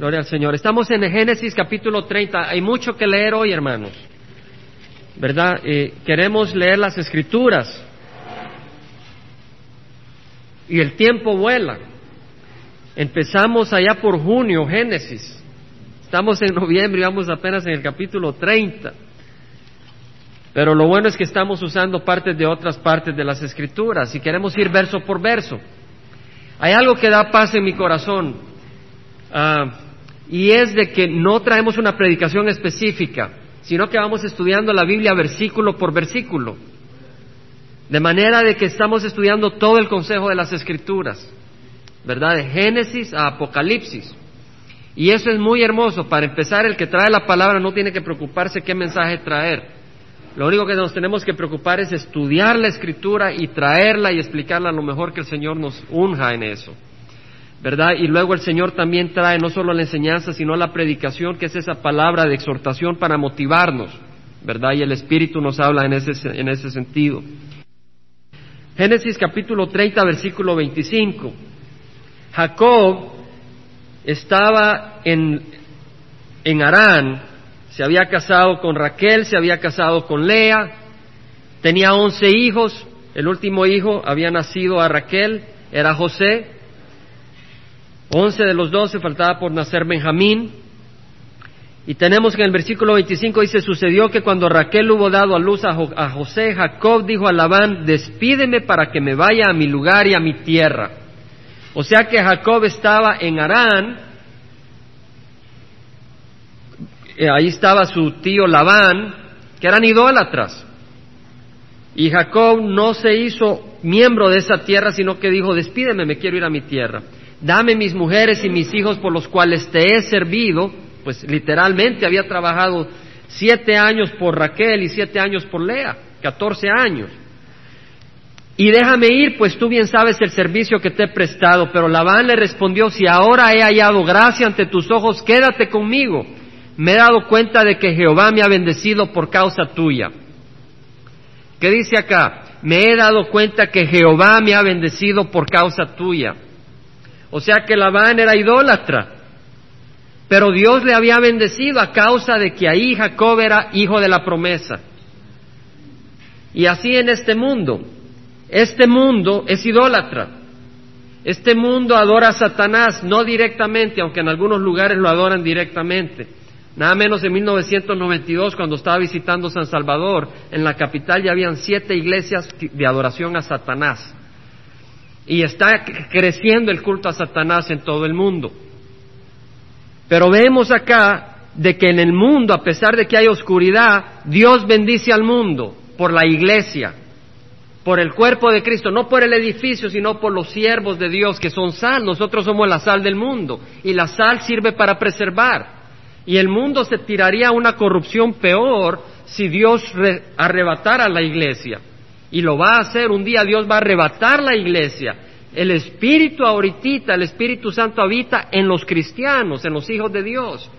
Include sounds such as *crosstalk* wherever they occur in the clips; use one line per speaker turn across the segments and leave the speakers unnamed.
Gloria al Señor. Estamos en Génesis capítulo 30. Hay mucho que leer hoy, hermanos. ¿Verdad? Eh, queremos leer las escrituras. Y el tiempo vuela. Empezamos allá por junio, Génesis. Estamos en noviembre y vamos apenas en el capítulo 30. Pero lo bueno es que estamos usando partes de otras partes de las escrituras y queremos ir verso por verso. Hay algo que da paz en mi corazón ah, y es de que no traemos una predicación específica, sino que vamos estudiando la Biblia versículo por versículo. De manera de que estamos estudiando todo el consejo de las escrituras, ¿verdad? De Génesis a Apocalipsis. Y eso es muy hermoso. Para empezar, el que trae la palabra no tiene que preocuparse qué mensaje traer. Lo único que nos tenemos que preocupar es estudiar la escritura y traerla y explicarla lo mejor que el Señor nos unja en eso. ¿Verdad? Y luego el Señor también trae no solo la enseñanza, sino la predicación, que es esa palabra de exhortación para motivarnos. ¿Verdad? Y el Espíritu nos habla en ese, en ese sentido. Génesis capítulo 30, versículo 25. Jacob estaba en, en Arán se había casado con Raquel, se había casado con Lea, tenía once hijos, el último hijo había nacido a Raquel, era José, once de los doce faltaba por nacer Benjamín, y tenemos que en el versículo 25 dice, sucedió que cuando Raquel hubo dado a luz a, a José, Jacob dijo a Labán, despídeme para que me vaya a mi lugar y a mi tierra. O sea que Jacob estaba en Arán, eh, ahí estaba su tío Labán, que eran idólatras. Y Jacob no se hizo miembro de esa tierra, sino que dijo, despídeme, me quiero ir a mi tierra. Dame mis mujeres y mis hijos por los cuales te he servido. Pues literalmente había trabajado siete años por Raquel y siete años por Lea, catorce años. Y déjame ir, pues tú bien sabes el servicio que te he prestado. Pero Labán le respondió, si ahora he hallado gracia ante tus ojos, quédate conmigo me he dado cuenta de que Jehová me ha bendecido por causa tuya. ¿Qué dice acá? Me he dado cuenta que Jehová me ha bendecido por causa tuya. O sea que Labán era idólatra, pero Dios le había bendecido a causa de que ahí Jacob era hijo de la promesa. Y así en este mundo, este mundo es idólatra. Este mundo adora a Satanás, no directamente, aunque en algunos lugares lo adoran directamente. Nada menos en 1992, cuando estaba visitando San Salvador, en la capital ya habían siete iglesias de adoración a Satanás. Y está creciendo el culto a Satanás en todo el mundo. Pero vemos acá de que en el mundo, a pesar de que hay oscuridad, Dios bendice al mundo por la iglesia, por el cuerpo de Cristo, no por el edificio, sino por los siervos de Dios que son sal. Nosotros somos la sal del mundo y la sal sirve para preservar. Y el mundo se tiraría a una corrupción peor si Dios arrebatara la iglesia. Y lo va a hacer, un día Dios va a arrebatar la iglesia. El Espíritu ahorita, el Espíritu Santo habita en los cristianos, en los hijos de Dios.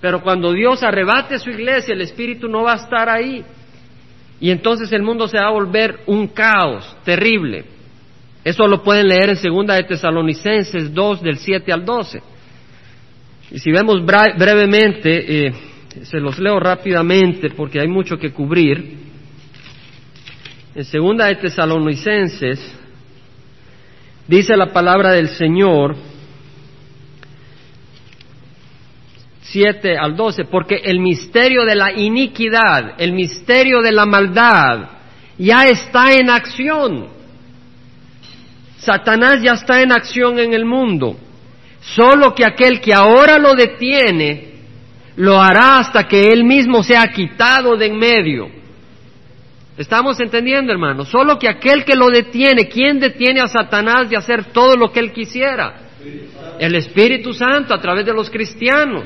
Pero cuando Dios arrebate su iglesia, el Espíritu no va a estar ahí. Y entonces el mundo se va a volver un caos terrible. Eso lo pueden leer en Segunda de Tesalonicenses 2 del 7 al 12. Y si vemos brevemente, eh, se los leo rápidamente porque hay mucho que cubrir. En segunda de Tesalonicenses dice la palabra del Señor 7 al 12, porque el misterio de la iniquidad, el misterio de la maldad, ya está en acción. Satanás ya está en acción en el mundo. Solo que aquel que ahora lo detiene, lo hará hasta que él mismo sea quitado de en medio. ¿Estamos entendiendo, hermano? Solo que aquel que lo detiene, ¿quién detiene a Satanás de hacer todo lo que él quisiera? El Espíritu Santo a través de los cristianos,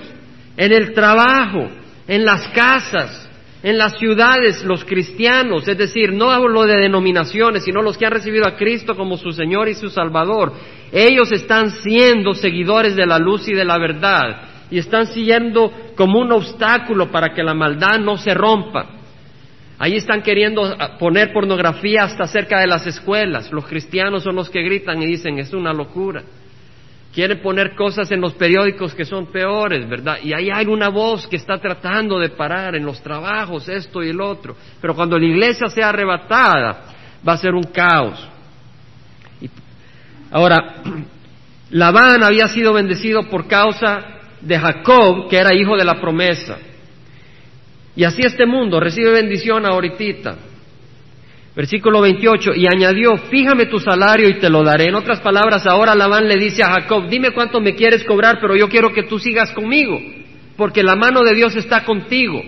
en el trabajo, en las casas, en las ciudades, los cristianos, es decir, no hablo de denominaciones, sino los que han recibido a Cristo como su Señor y su Salvador. Ellos están siendo seguidores de la luz y de la verdad y están siguiendo como un obstáculo para que la maldad no se rompa. Ahí están queriendo poner pornografía hasta cerca de las escuelas. Los cristianos son los que gritan y dicen es una locura. quieren poner cosas en los periódicos que son peores, ¿verdad? Y ahí hay una voz que está tratando de parar en los trabajos esto y el otro. Pero cuando la iglesia sea arrebatada, va a ser un caos. ahora, *clears throat* Labán había sido bendecido por causa de Jacob, que era hijo de la promesa. Y así este mundo recibe bendición ahorita. Versículo 28, y añadió, fíjame tu salario y te lo daré. En otras palabras, ahora Labán le dice a Jacob, dime cuánto me quieres cobrar, pero yo quiero que tú sigas conmigo, porque la mano de Dios está contigo.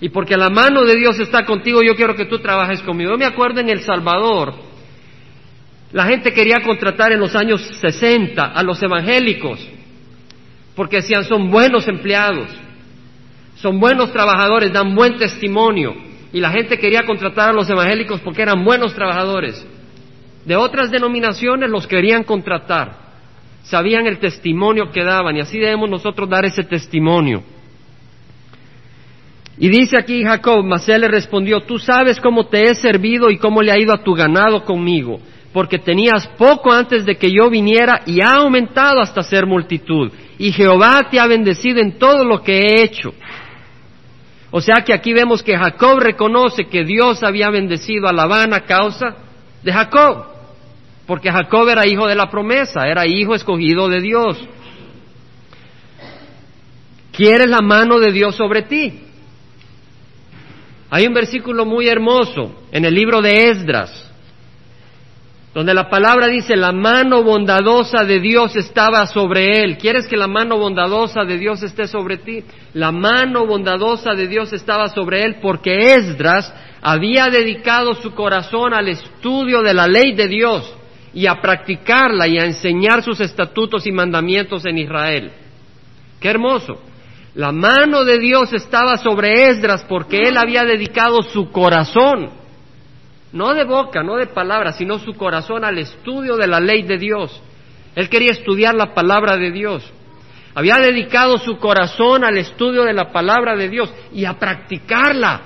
Y porque la mano de Dios está contigo, yo quiero que tú trabajes conmigo. Yo me acuerdo en El Salvador, la gente quería contratar en los años 60 a los evangélicos, porque decían, son buenos empleados, son buenos trabajadores, dan buen testimonio y la gente quería contratar a los evangélicos porque eran buenos trabajadores. De otras denominaciones los querían contratar, sabían el testimonio que daban y así debemos nosotros dar ese testimonio. Y dice aquí Jacob, mas él le respondió, tú sabes cómo te he servido y cómo le ha ido a tu ganado conmigo, porque tenías poco antes de que yo viniera y ha aumentado hasta ser multitud. Y Jehová te ha bendecido en todo lo que he hecho. O sea que aquí vemos que Jacob reconoce que Dios había bendecido a Labán a causa de Jacob, porque Jacob era hijo de la promesa, era hijo escogido de Dios. ¿Quieres la mano de Dios sobre ti? Hay un versículo muy hermoso en el libro de Esdras, donde la palabra dice, la mano bondadosa de Dios estaba sobre él. ¿Quieres que la mano bondadosa de Dios esté sobre ti? La mano bondadosa de Dios estaba sobre él porque Esdras había dedicado su corazón al estudio de la ley de Dios y a practicarla y a enseñar sus estatutos y mandamientos en Israel. Qué hermoso. La mano de Dios estaba sobre Esdras porque él había dedicado su corazón no de boca, no de palabras, sino su corazón al estudio de la ley de Dios. Él quería estudiar la palabra de Dios. Había dedicado su corazón al estudio de la palabra de Dios y a practicarla.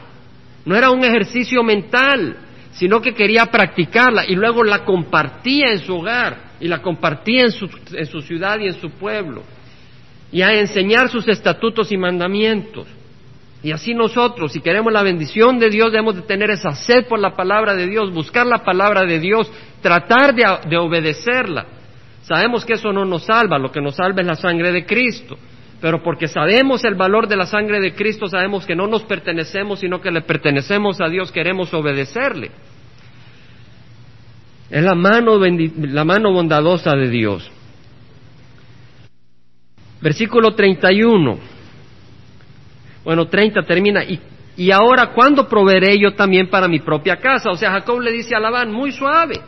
No era un ejercicio mental, sino que quería practicarla y luego la compartía en su hogar y la compartía en su, en su ciudad y en su pueblo y a enseñar sus estatutos y mandamientos. Y así nosotros, si queremos la bendición de Dios, debemos de tener esa sed por la palabra de Dios, buscar la palabra de Dios, tratar de, obedecerla. Sabemos que eso no nos salva, lo que nos salva es la sangre de Cristo. Pero porque sabemos el valor de la sangre de Cristo, sabemos que no nos pertenecemos, sino que le pertenecemos a Dios, queremos obedecerle. Es la mano, la mano bondadosa de Dios. Versículo 31. Bueno, 30 termina. Y, y ahora, ¿cuándo proveeré yo también para mi propia casa? O sea, Jacob le dice a Labán, muy suave,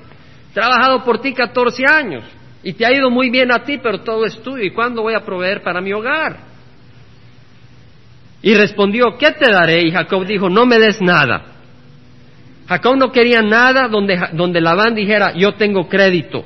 trabajado por ti 14 años y te ha ido muy bien a ti, pero todo es tuyo. ¿Y cuándo voy a proveer para mi hogar? Y respondió, ¿qué te daré? Y Jacob dijo, no me des nada. Jacob no quería nada donde, donde Labán dijera, yo tengo crédito,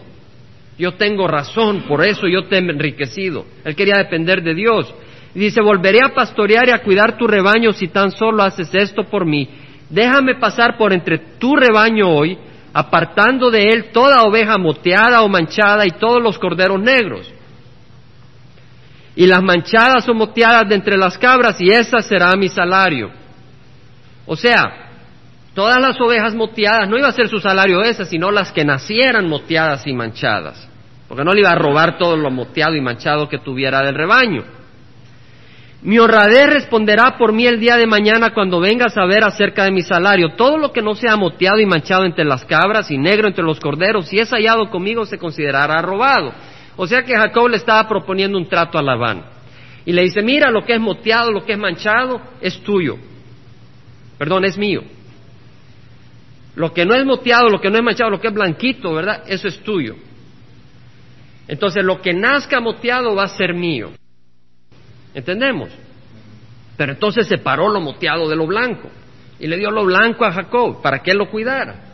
yo tengo razón, por eso yo te he enriquecido. Él quería depender de Dios. Y dice, volveré a pastorear y a cuidar tu rebaño si tan solo haces esto por mí. Déjame pasar por entre tu rebaño hoy, apartando de él toda oveja moteada o manchada y todos los corderos negros. Y las manchadas o moteadas de entre las cabras, y esa será mi salario. O sea, todas las ovejas moteadas no iba a ser su salario esa, sino las que nacieran moteadas y manchadas. Porque no le iba a robar todo lo moteado y manchado que tuviera del rebaño. Mi honradez responderá por mí el día de mañana cuando vengas a ver acerca de mi salario. Todo lo que no sea moteado y manchado entre las cabras y negro entre los corderos, si es hallado conmigo, se considerará robado. O sea que Jacob le estaba proponiendo un trato a Labán. Y le dice, mira, lo que es moteado, lo que es manchado, es tuyo. Perdón, es mío. Lo que no es moteado, lo que no es manchado, lo que es blanquito, ¿verdad? Eso es tuyo. Entonces, lo que nazca moteado va a ser mío. ¿Entendemos? Pero entonces separó lo moteado de lo blanco y le dio lo blanco a Jacob para que él lo cuidara.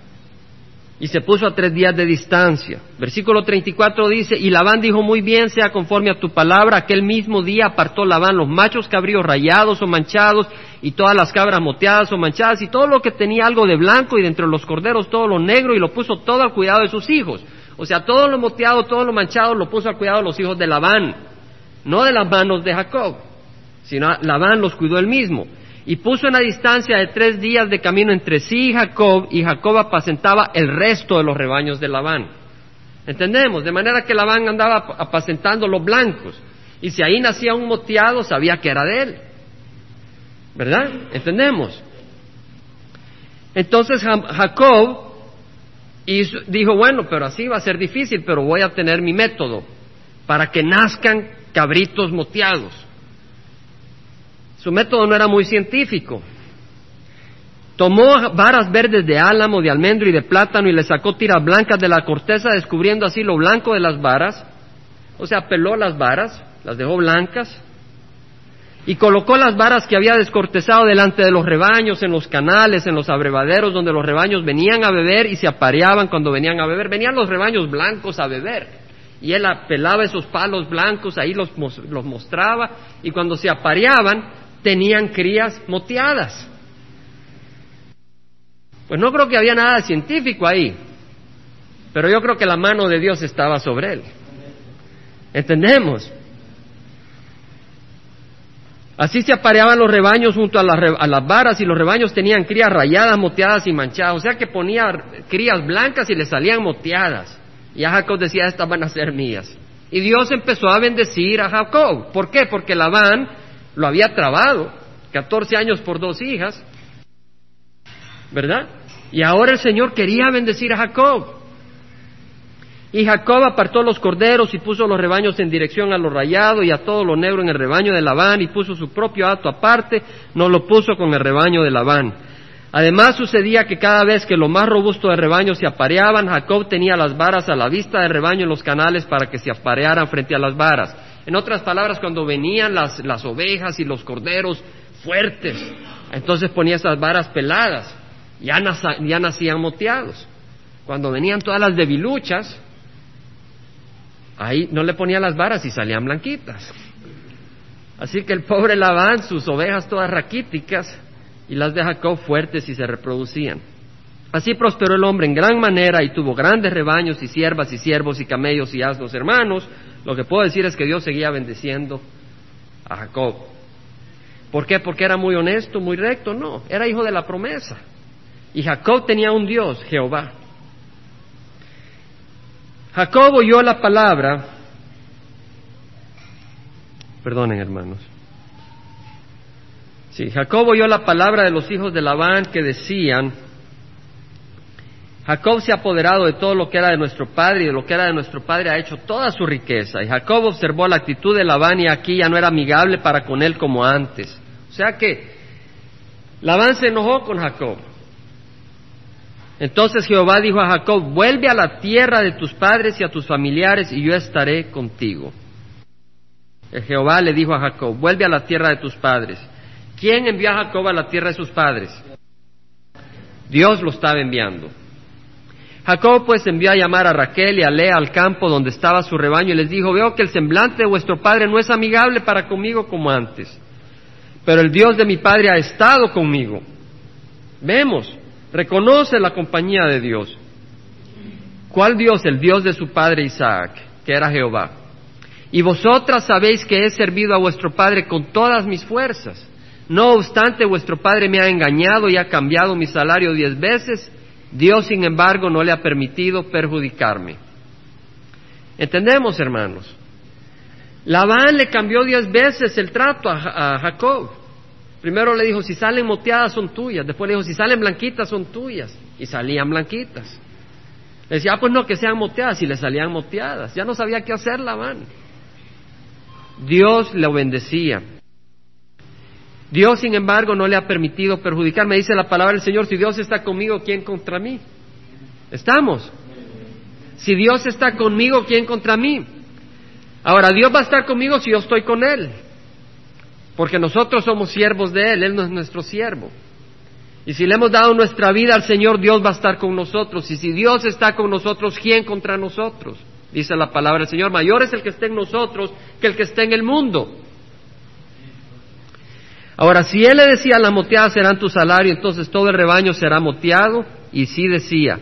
Y se puso a tres días de distancia. Versículo 34 dice, y Labán dijo, muy bien, sea conforme a tu palabra. Aquel mismo día apartó Labán los machos cabríos rayados o manchados y todas las cabras moteadas o manchadas y todo lo que tenía algo de blanco y dentro de los corderos todo lo negro y lo puso todo al cuidado de sus hijos. O sea, todo lo moteado, todo lo manchado lo puso al cuidado de los hijos de Labán, no de las manos de Jacob, sino Labán los cuidó él mismo. Y puso una distancia de tres días de camino entre sí y Jacob, y Jacob apacentaba el resto de los rebaños de Labán. ¿Entendemos? De manera que Labán andaba apacentando los blancos. Y si ahí nacía un moteado, sabía que era de él. ¿Verdad? ¿Entendemos? Entonces Jacob dijo, bueno, pero así va a ser difícil, pero voy a tener mi método para que nazcan cabritos moteados. Su método no era muy científico. Tomó varas verdes de álamo, de almendro y de plátano y le sacó tiras blancas de la corteza, descubriendo así lo blanco de las varas. O sea, peló las varas, las dejó blancas y colocó las varas que había descortezado delante de los rebaños, en los canales, en los abrevaderos, donde los rebaños venían a beber y se apareaban cuando venían a beber. Venían los rebaños blancos a beber. Y él apelaba esos palos blancos, ahí los, los mostraba, y cuando se apareaban, tenían crías moteadas. Pues no creo que había nada científico ahí, pero yo creo que la mano de Dios estaba sobre él. ¿Entendemos? Así se apareaban los rebaños junto a las, varas y los rebaños tenían crías rayadas, moteadas y manchadas. O sea que ponía crías blancas y le salían moteadas. Y a Jacob decía, estas van a ser mías. Y Dios empezó a bendecir a Jacob. ¿Por qué? Porque Labán lo había trabado, 14 años por dos hijas, ¿verdad? Y ahora el Señor quería bendecir a Jacob. Y Jacob apartó los corderos y puso los rebaños en dirección a lo rayado y a todo lo negro en el rebaño de Labán y puso su propio hato aparte, no lo puso con el rebaño de Labán. Además sucedía que cada vez que lo más robusto del rebaño se apareaban, Jacob tenía las varas a la vista del rebaño en los canales para que se aparearan frente a las varas. En otras palabras, cuando venían las, las ovejas y los corderos fuertes, entonces ponía esas varas peladas, ya, ya nacían moteados. Cuando venían todas las debiluchas, Ahí no le ponía las varas y salían blanquitas. Así que el pobre Labán, sus ovejas todas raquíticas, y las de Jacob fuertes y se reproducían. Así prosperó el hombre en gran manera y tuvo grandes rebaños y siervas y siervos y camellos y asnos hermanos. Lo que puedo decir es que Dios seguía bendeciendo a Jacob. ¿Por qué? Porque era muy honesto, muy recto. No, era hijo de la promesa. Y Jacob tenía un Dios, Jehová. Jacob oyó la palabra, perdonen hermanos, sí, Jacob oyó la palabra de los hijos de Labán que decían, Jacob se ha apoderado de todo lo que era de nuestro padre y de lo que era de nuestro padre ha hecho toda su riqueza. Y Jacob observó la actitud de Labán y aquí ya no era amigable para con él como antes. O sea que Labán se enojó con Jacob. Entonces Jehová dijo a Jacob, vuelve a la tierra de tus padres y a tus familiares y yo estaré contigo. Jehová le dijo a Jacob, vuelve a la tierra de tus padres. ¿Quién envió a Jacob a la tierra de sus padres? Dios lo estaba enviando. Jacob pues envió a llamar a Raquel y a Lea al campo donde estaba su rebaño y les dijo, veo que el semblante de vuestro padre no es amigable para conmigo como antes, pero el Dios de mi padre ha estado conmigo. Vemos, reconoce la compañía de Dios. ¿Cuál Dios? El Dios de su padre Isaac, que era Jehová. Y vosotras sabéis que he servido a vuestro padre con todas mis fuerzas. No obstante, vuestro padre me ha engañado y ha cambiado mi salario diez veces. Dios, sin embargo, no le ha permitido perjudicarme. ¿Entendemos, hermanos? Labán le cambió diez veces el trato a, Jacob. Primero le dijo, si salen moteadas son tuyas. Después le dijo, si salen blanquitas son tuyas. Y salían blanquitas. Le decía, ah, pues no, que sean moteadas. Y le salían moteadas. Ya no sabía qué hacer Labán. Dios le bendecía. Dios, sin embargo, no le ha permitido perjudicar. Me dice la palabra del Señor, si Dios está conmigo, ¿quién contra mí? ¿Estamos? Si Dios está conmigo, ¿quién contra mí? Ahora, Dios va a estar conmigo si yo estoy con Él. Porque nosotros somos siervos de Él, Él no es nuestro siervo. Y si le hemos dado nuestra vida al Señor, Dios va a estar con nosotros. Y si Dios está con nosotros, ¿quién contra nosotros? Dice la palabra del Señor, mayor es el que esté en nosotros que el que esté en el mundo. Ahora, si Él le decía, las moteadas serán tu salario, entonces todo el rebaño será moteado. Y sí decía,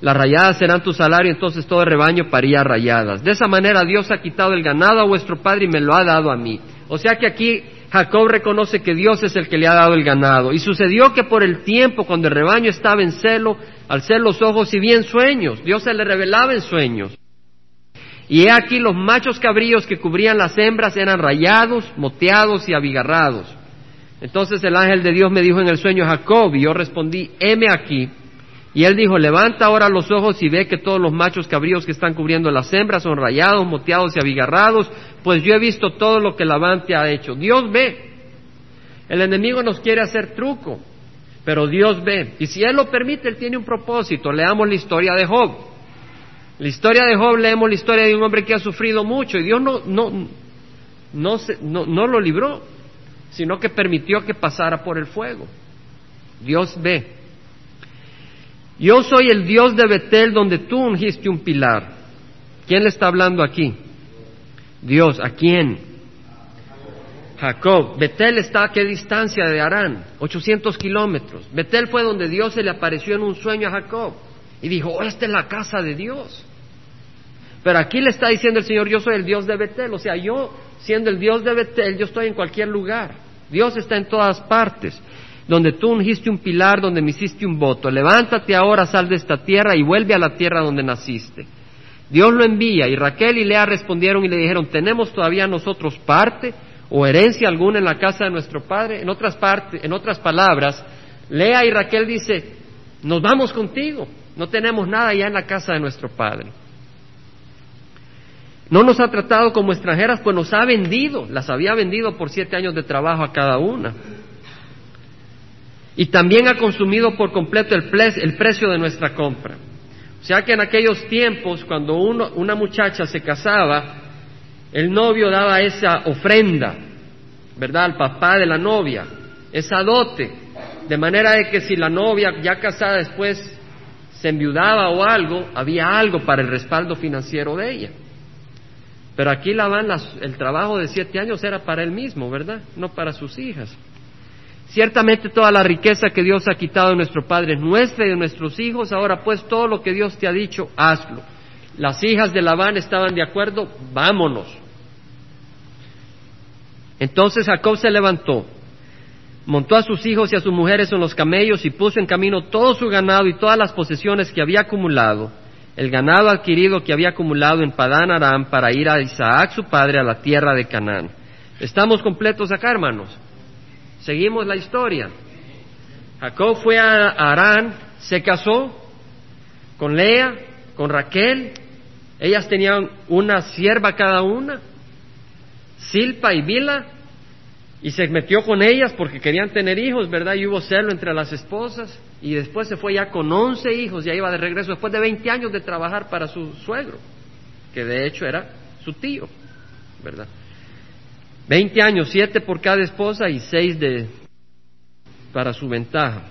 Las rayadas serán tu salario, entonces todo el rebaño paría rayadas. De esa manera Dios ha quitado el ganado a vuestro padre y me lo ha dado a mí. O sea que aquí Jacob reconoce que Dios es el que le ha dado el ganado. Y sucedió que por el tiempo, cuando el rebaño estaba en celo, al ser los ojos y bien sueños, Dios se le revelaba en sueños. Y he aquí los machos cabríos que cubrían las hembras eran rayados, moteados y abigarrados. Entonces el ángel de Dios me dijo en el sueño, Jacob, y yo respondí, heme aquí. Y él dijo, levanta ahora los ojos y ve que todos los machos cabríos que están cubriendo las hembras son rayados, moteados y abigarrados, pues yo he visto todo lo que Labán te ha hecho. Dios ve. El enemigo nos quiere hacer truco, pero Dios ve. Y si Él lo permite, Él tiene un propósito. Leamos la historia de Job. La historia de Job, leemos la historia de un hombre que ha sufrido mucho y Dios no, no, no, no, no lo libró, sino que permitió que pasara por el fuego. Dios ve. Yo soy el Dios de Betel donde tú ungiste un pilar. ¿Quién le está hablando aquí? Dios, ¿a quién? Jacob. Betel está a qué distancia de Arán? 800 kilómetros. Betel fue donde Dios se le apareció en un sueño a Jacob y dijo, oh, esta es la casa de Dios. Pero aquí le está diciendo el Señor, yo soy el Dios de Betel. O sea, yo siendo el Dios de Betel, yo estoy en cualquier lugar. Dios está en todas partes donde tú ungiste un pilar, donde me hiciste un voto. Levántate ahora, sal de esta tierra y vuelve a la tierra donde naciste. Dios lo envía y Raquel y Lea respondieron y le dijeron, ¿tenemos todavía nosotros parte o herencia alguna en la casa de nuestro padre? En otras, en otras palabras, Lea y Raquel dice, nos vamos contigo, no tenemos nada ya en la casa de nuestro padre. No nos ha tratado como extranjeras, pues nos ha vendido, las había vendido por siete años de trabajo a cada una. Y también ha consumido por completo el, precio de nuestra compra. O sea que en aquellos tiempos, cuando una muchacha se casaba, el novio daba esa ofrenda, ¿verdad?, al papá de la novia, esa dote, de manera de que si la novia ya casada después se enviudaba o algo, había algo para el respaldo financiero de ella. Pero aquí la van el trabajo de siete años era para él mismo, ¿verdad? No para sus hijas. Ciertamente toda la riqueza que Dios ha quitado de nuestro Padre es nuestra y de nuestros hijos. Ahora pues todo lo que Dios te ha dicho, hazlo. Las hijas de Labán estaban de acuerdo, vámonos. Entonces Jacob se levantó, montó a sus hijos y a sus mujeres en los camellos y puso en camino todo su ganado y todas las posesiones que había acumulado, el ganado adquirido que había acumulado en Padán Aram para ir a Isaac su padre a la tierra de Canaán. ¿Estamos completos acá, hermanos? Seguimos la historia. Jacob fue a Arán, se casó con Lea, con Raquel. Ellas tenían una sierva cada una, Silpa y Bila, y se metió con ellas porque querían tener hijos, ¿verdad? Y hubo celo entre las esposas. Y después se fue ya con once hijos, ya iba de regreso después de veinte años de trabajar para su suegro, que de hecho era su tío, ¿verdad? Veinte años, siete por cada esposa y seis de, para su ventaja.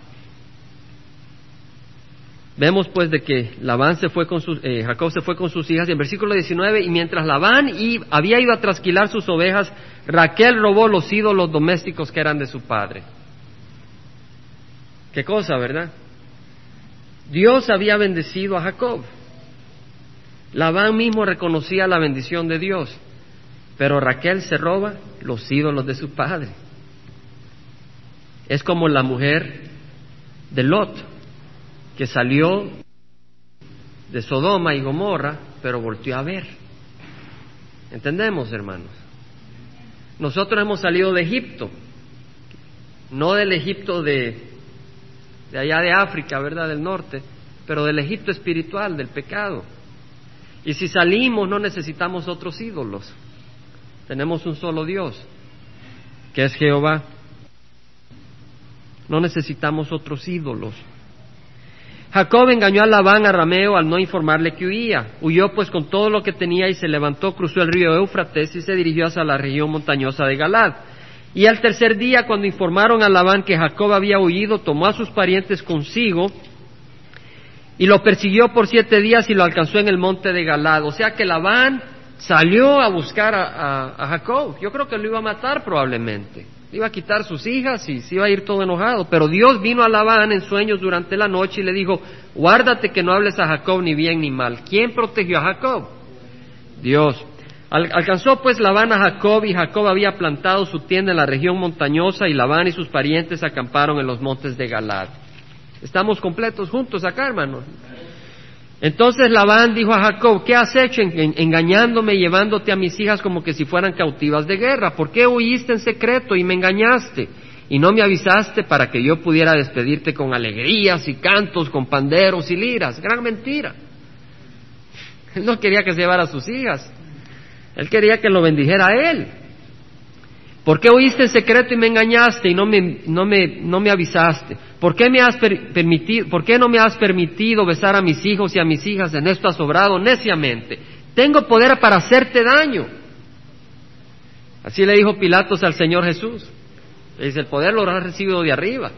Vemos pues de que Labán se fue con sus, eh, Jacob se fue con sus hijas en versículo 19 y mientras Labán había ido a trasquilar sus ovejas, Raquel robó los ídolos domésticos que eran de su padre. Qué cosa, ¿verdad? Dios había bendecido a Jacob. Labán mismo reconocía la bendición de Dios. Pero Raquel se roba los ídolos de su padre. Es como la mujer de Lot, que salió de Sodoma y Gomorra, pero volvió a ver. ¿Entendemos, hermanos? Nosotros hemos salido de Egipto, no del Egipto de, de allá de África, ¿verdad? Del norte, pero del Egipto espiritual, del pecado. Y si salimos no necesitamos otros ídolos. Tenemos un solo Dios, que es Jehová. No necesitamos otros ídolos. Jacob engañó a Labán arameo al no informarle que huía. Huyó pues con todo lo que tenía y se levantó, cruzó el río Eufrates y se dirigió hacia la región montañosa de Galad. Y al tercer día, cuando informaron a Labán que Jacob había huido, tomó a sus parientes consigo y lo persiguió por siete días y lo alcanzó en el monte de Galad. O sea que Labán salió a buscar a, Jacob. Yo creo que lo iba a matar probablemente. Iba a quitar sus hijas y se iba a ir todo enojado. Pero Dios vino a Labán en sueños durante la noche y le dijo, guárdate que no hables a Jacob ni bien ni mal. ¿Quién protegió a Jacob? Dios. alcanzó pues Labán a Jacob y Jacob había plantado su tienda en la región montañosa y Labán y sus parientes acamparon en los montes de Galad. Estamos completos juntos acá, hermanos. Entonces Labán dijo a Jacob, ¿qué has hecho engañándome y llevándote a mis hijas como que si fueran cautivas de guerra? ¿Por qué huiste en secreto y me engañaste? Y no me avisaste para que yo pudiera despedirte con alegrías y cantos, con panderos y liras. Gran mentira. *laughs* Él no quería que se llevara a sus hijas. Él quería que lo bendijera a él. ¿Por qué oíste en secreto y me engañaste y no me, no me, no me avisaste? ¿Por qué, me has permitido, ¿Por qué no me has permitido besar a mis hijos y a mis hijas? En esto has sobrado neciamente. Tengo poder para hacerte daño. Así le dijo Pilatos al Señor Jesús. Le dice, el poder lo has recibido de arriba.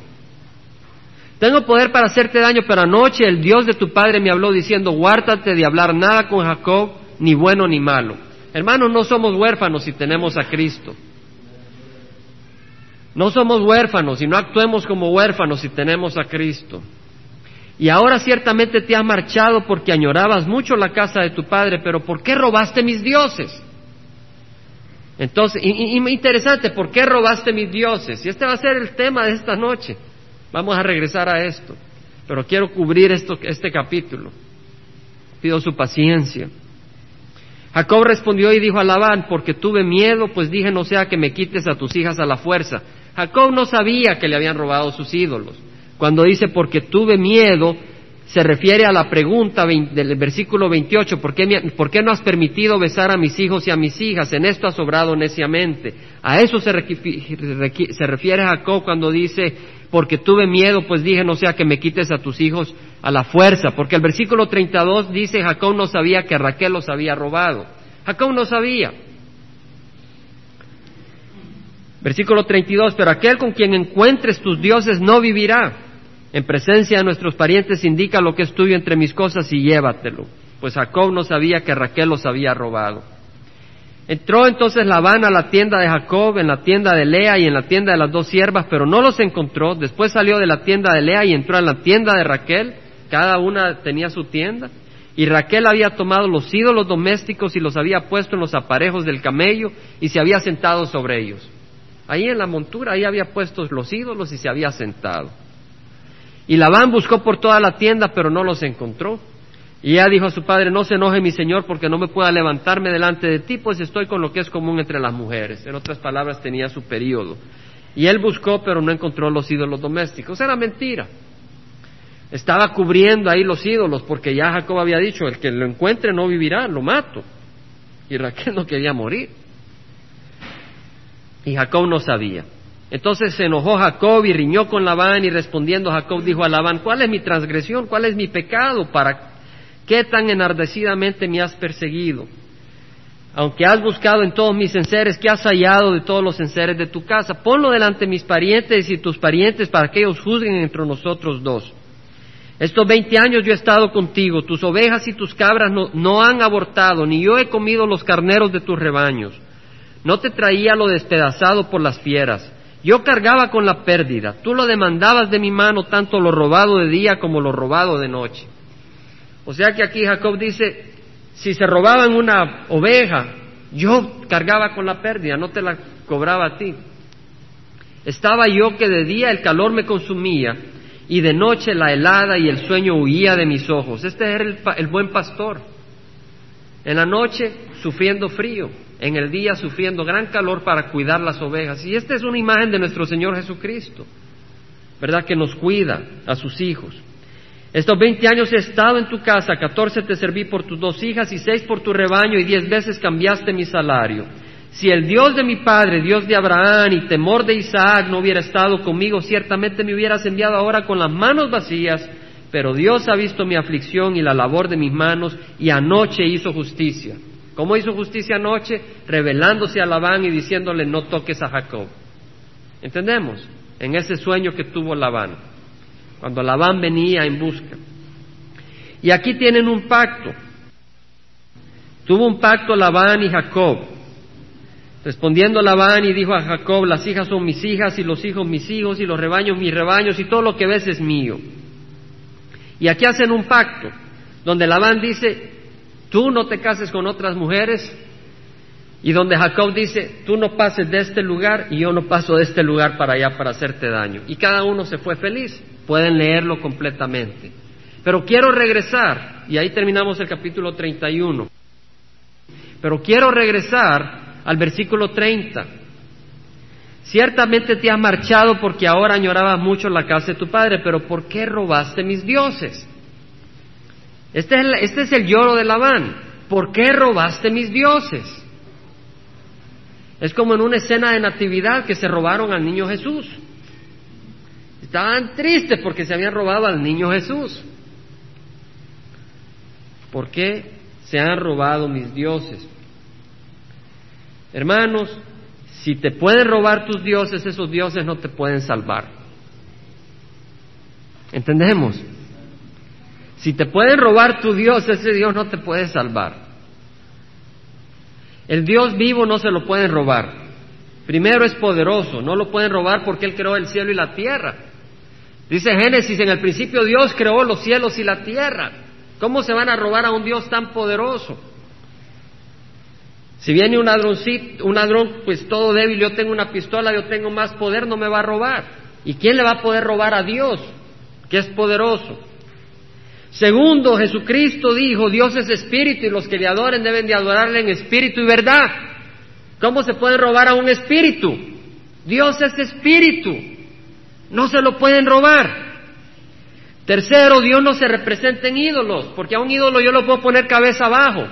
Tengo poder para hacerte daño, pero anoche el Dios de tu Padre me habló diciendo, guárdate de hablar nada con Jacob, ni bueno ni malo. Hermanos, no somos huérfanos si tenemos a Cristo. No somos huérfanos y no actuemos como huérfanos si tenemos a Cristo. Y ahora ciertamente te has marchado porque añorabas mucho la casa de tu padre, pero ¿por qué robaste mis dioses? Entonces, interesante, ¿por qué robaste mis dioses? Y este va a ser el tema de esta noche. Vamos a regresar a esto, pero quiero cubrir esto, este capítulo. Pido su paciencia. Jacob respondió y dijo a Labán, porque tuve miedo, pues dije no sea que me quites a tus hijas a la fuerza. Jacob no sabía que le habían robado sus ídolos. Cuando dice porque tuve miedo, se refiere a la pregunta del versículo 28, ¿por qué, ¿por qué, no has permitido besar a mis hijos y a mis hijas? En esto has sobrado neciamente. A eso se, se refiere Jacob cuando dice, porque tuve miedo, pues dije, no sea que me quites a tus hijos a la fuerza, porque el versículo 32 dice, Jacob no sabía que Raquel los había robado. Jacob no sabía. Versículo 32, pero aquel con quien encuentres tus dioses no vivirá. En presencia de nuestros parientes indica lo que es tuyo entre mis cosas y llévatelo. Pues Jacob no sabía que Raquel los había robado. Entró entonces Labán a la tienda de Jacob, en la tienda de Lea y en la tienda de las dos siervas, pero no los encontró. Después salió de la tienda de Lea y entró a la tienda de Raquel. Cada una tenía su tienda. Y Raquel había tomado los ídolos domésticos y los había puesto en los aparejos del camello y se había sentado sobre ellos. Ahí en la montura, ahí había puesto los ídolos y se había sentado. Y Labán buscó por toda la tienda, pero no los encontró. Y ella dijo a su padre, no se enoje mi señor porque no me pueda levantarme delante de ti, pues estoy con lo que es común entre las mujeres. En otras palabras, tenía su periodo. Y él buscó, pero no encontró los ídolos domésticos. Era mentira. Estaba cubriendo ahí los ídolos porque ya Jacob había dicho, el que lo encuentre no vivirá, lo mato. Y Raquel no quería morir. Y Jacob no sabía. Entonces se enojó Jacob y riñó con Labán y respondiendo Jacob dijo a Labán, ¿cuál es mi transgresión? ¿Cuál es mi pecado? ¿Para qué tan enardecidamente me has perseguido? Aunque has buscado en todos mis enseres, ¿qué has hallado de todos los enseres de tu casa? Ponlo delante de mis parientes y tus parientes para que ellos juzguen entre nosotros dos. Estos veinte años yo he estado contigo, tus ovejas y tus cabras no, no han abortado, ni yo he comido los carneros de tus rebaños. No te traía lo despedazado por las fieras. Yo cargaba con la pérdida. Tú lo demandabas de mi mano, tanto lo robado de día como lo robado de noche. O sea que aquí Jacob dice, si se robaban una oveja, yo cargaba con la pérdida, no te la cobraba a ti. Estaba yo que de día el calor me consumía y de noche la helada y el sueño huía de mis ojos. Este era el, el buen pastor. En la noche sufriendo frío, en el día sufriendo gran calor para cuidar las ovejas. Y esta es una imagen de nuestro Señor Jesucristo, ¿verdad? Que nos cuida a sus hijos. Estos veinte años he estado en tu casa, catorce te serví por tus dos hijas y seis por tu rebaño y diez veces cambiaste mi salario. Si el Dios de mi padre, Dios de Abraham y temor de Isaac no hubiera estado conmigo, ciertamente me hubieras enviado ahora con las manos vacías, pero Dios ha visto mi aflicción y la labor de mis manos y anoche hizo justicia. ¿Cómo hizo justicia anoche? Revelándose a Labán y diciéndole no toques a Jacob. ¿Entendemos? En ese sueño que tuvo Labán, cuando Labán venía en busca. Y aquí tienen un pacto. Tuvo un pacto Labán y Jacob. Respondiendo Labán y dijo a Jacob, las hijas son mis hijas y los hijos mis hijos y los rebaños mis rebaños y todo lo que ves es mío. Y aquí hacen un pacto donde Labán dice, tú no te cases con otras mujeres y donde Jacob dice, tú no pases de este lugar y yo no paso de este lugar para allá para hacerte daño. Y cada uno se fue feliz. Pueden leerlo completamente. Pero quiero regresar, y ahí terminamos el capítulo 31. Pero quiero regresar al versículo 30. Ciertamente te has marchado porque ahora añorabas mucho la casa de tu padre, pero ¿por qué robaste mis dioses? Este es el, este es el lloro de Labán. ¿Por qué robaste mis dioses? Es como en una escena de natividad que se robaron al niño Jesús. Estaban tristes porque se habían robado al niño Jesús. ¿Por qué se han robado mis dioses? Hermanos, si te pueden robar tus dioses, esos dioses no te pueden salvar. ¿Entendemos? Si te pueden robar tu Dios, ese Dios no te puede salvar. El Dios vivo no se lo pueden robar. Primero es poderoso, no lo pueden robar porque Él creó el cielo y la tierra. Dice Génesis, en el principio Dios creó los cielos y la tierra. ¿Cómo se van a robar a un Dios tan poderoso? Si viene un ladroncito, un ladrón, pues todo débil, yo tengo una pistola, yo tengo más poder, no me va a robar. ¿Y quién le va a poder robar a Dios, que es poderoso? Segundo, Jesucristo dijo, Dios es espíritu y los que le adoren deben de adorarle en espíritu y verdad. ¿Cómo se puede robar a un espíritu? Dios es espíritu. No se lo pueden robar. Tercero, Dios no se representa en ídolos, porque a un ídolo yo lo puedo poner cabeza abajo,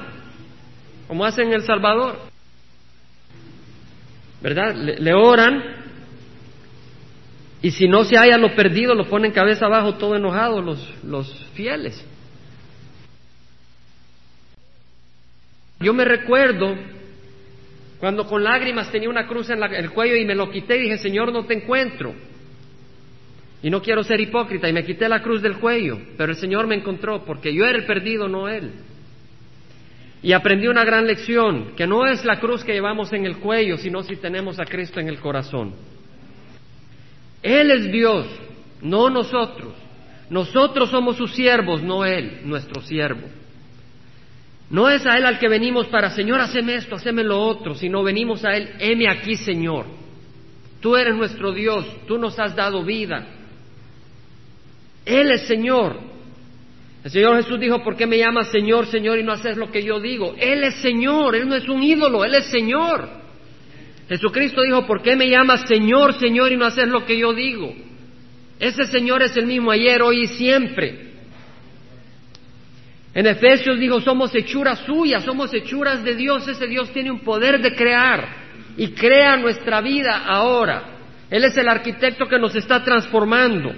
como hacen en El Salvador. ¿Verdad? Le, oran y si no se haya lo perdido, lo ponen cabeza abajo todo enojado los, los fieles. Yo me recuerdo cuando con lágrimas tenía una cruz en el cuello y me lo quité y dije, Señor, no te encuentro. Y no quiero ser hipócrita y me quité la cruz del cuello, pero el Señor me encontró porque yo era el perdido, no Él. Y aprendí una gran lección, que no es la cruz que llevamos en el cuello, sino si tenemos a Cristo en el corazón. Él es Dios, no nosotros. Nosotros somos sus siervos, no Él, nuestro siervo. No es a Él al que venimos para, Señor, haceme esto, haceme lo otro, sino venimos a Él, heme aquí, Señor. Tú eres nuestro Dios, tú nos has dado vida. Él es Señor. El Señor Jesús dijo, ¿por qué me llamas Señor, Señor y no haces lo que yo digo? Él es Señor, Él no es un ídolo, Él es Señor. Jesucristo dijo, ¿por qué me llamas Señor, Señor y no haces lo que yo digo? Ese Señor es el mismo ayer, hoy y siempre. En Efesios dijo, somos hechuras suyas, somos hechuras de Dios, ese Dios tiene un poder de crear y crea nuestra vida ahora. Él es el arquitecto que nos está transformando.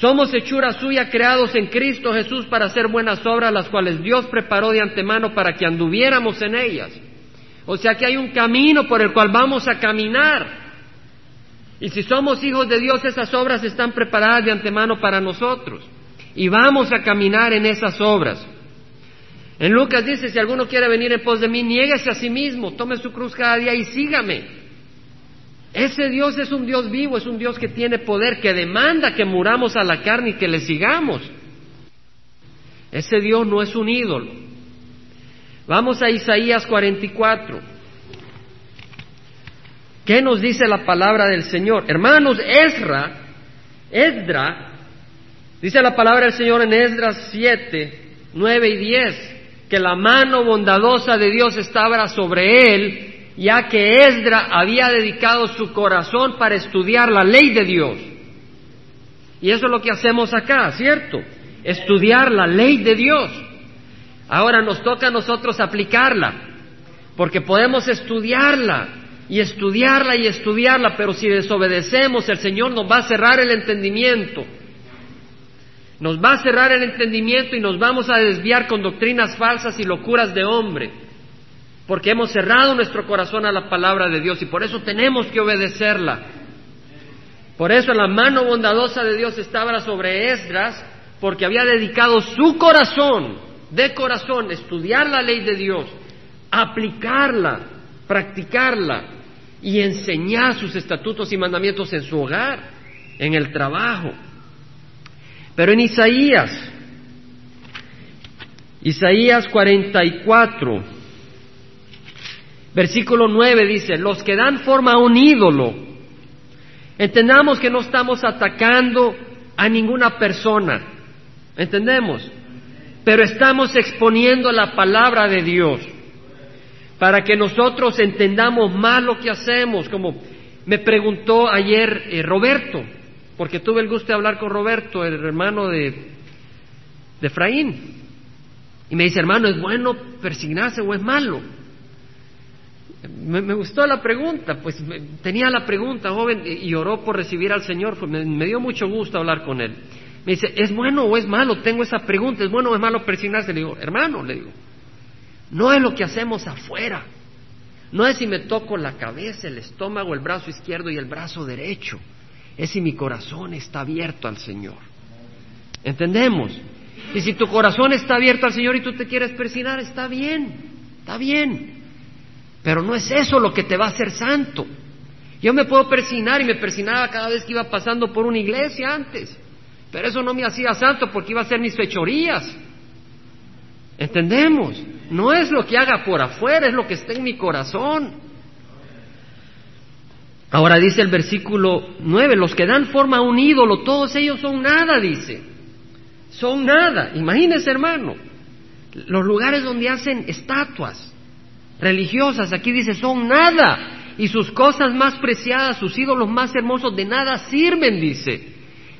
Somos hechuras suyas creados en Cristo Jesús para hacer buenas obras, las cuales Dios preparó de antemano para que anduviéramos en ellas. O sea que hay un camino por el cual vamos a caminar. Y si somos hijos de Dios, esas obras están preparadas de antemano para nosotros. Y vamos a caminar en esas obras. En Lucas dice, si alguno quiere venir en pos de mí, niéguese a sí mismo, tome su cruz cada día y sígame. Ese Dios es un Dios vivo, es un Dios que tiene poder, que demanda que muramos a la carne y que le sigamos. Ese Dios no es un ídolo. Vamos a Isaías 44. ¿Qué nos dice la palabra del Señor? Hermanos, Ezra, Esdra, dice la palabra del Señor en Esdras 7, 9 y 10, que la mano bondadosa de Dios estaba sobre él, ya que Esdra había dedicado su corazón para estudiar la ley de Dios. Y eso es lo que hacemos acá, ¿cierto? Estudiar la ley de Dios. Ahora nos toca a nosotros aplicarla, porque podemos estudiarla y estudiarla y estudiarla, pero si desobedecemos, el Señor nos va a cerrar el entendimiento. Nos va a cerrar el entendimiento y nos vamos a desviar con doctrinas falsas y locuras de hombre, porque hemos cerrado nuestro corazón a la palabra de Dios y por eso tenemos que obedecerla. Por eso la mano bondadosa de Dios estaba sobre Esdras, porque había dedicado su corazón de corazón, estudiar la ley de Dios, aplicarla, practicarla y enseñar sus estatutos y mandamientos en su hogar, en el trabajo. Pero en Isaías, Isaías 44, versículo 9 dice, los que dan forma a un ídolo, entendamos que no estamos atacando a ninguna persona, ¿entendemos? Pero estamos exponiendo la palabra de Dios para que nosotros entendamos más lo que hacemos, como me preguntó ayer eh, Roberto, porque tuve el gusto de hablar con Roberto, el hermano de, de Efraín, y me dice, hermano, ¿es bueno persignarse o es malo? Me, gustó la pregunta, pues tenía la pregunta, joven, y oró por recibir al Señor, pues me, dio mucho gusto hablar con él. Me dice, ¿es bueno o es malo? Tengo esa pregunta, ¿es bueno o es malo persignarse? Le digo, hermano, le digo, no es lo que hacemos afuera. No es si me toco la cabeza, el estómago, el brazo izquierdo y el brazo derecho. Es si mi corazón está abierto al Señor. ¿Entendemos? Y si tu corazón está abierto al Señor y tú te quieres persinar, está bien, está bien. Pero no es eso lo que te va a hacer santo. Yo me puedo persinar y me persinaba cada vez que iba pasando por una iglesia antes. Pero eso no me hacía santo porque iba a ser mis fechorías. ¿Entendemos? No es lo que haga por afuera, es lo que está en mi corazón. Ahora dice el versículo 9, los que dan forma a un ídolo, todos ellos son nada, dice. Son nada. Imagínese, hermano, los lugares donde hacen estatuas religiosas, aquí dice, son nada. Y sus cosas más preciadas, sus ídolos más hermosos, de nada sirven, dice.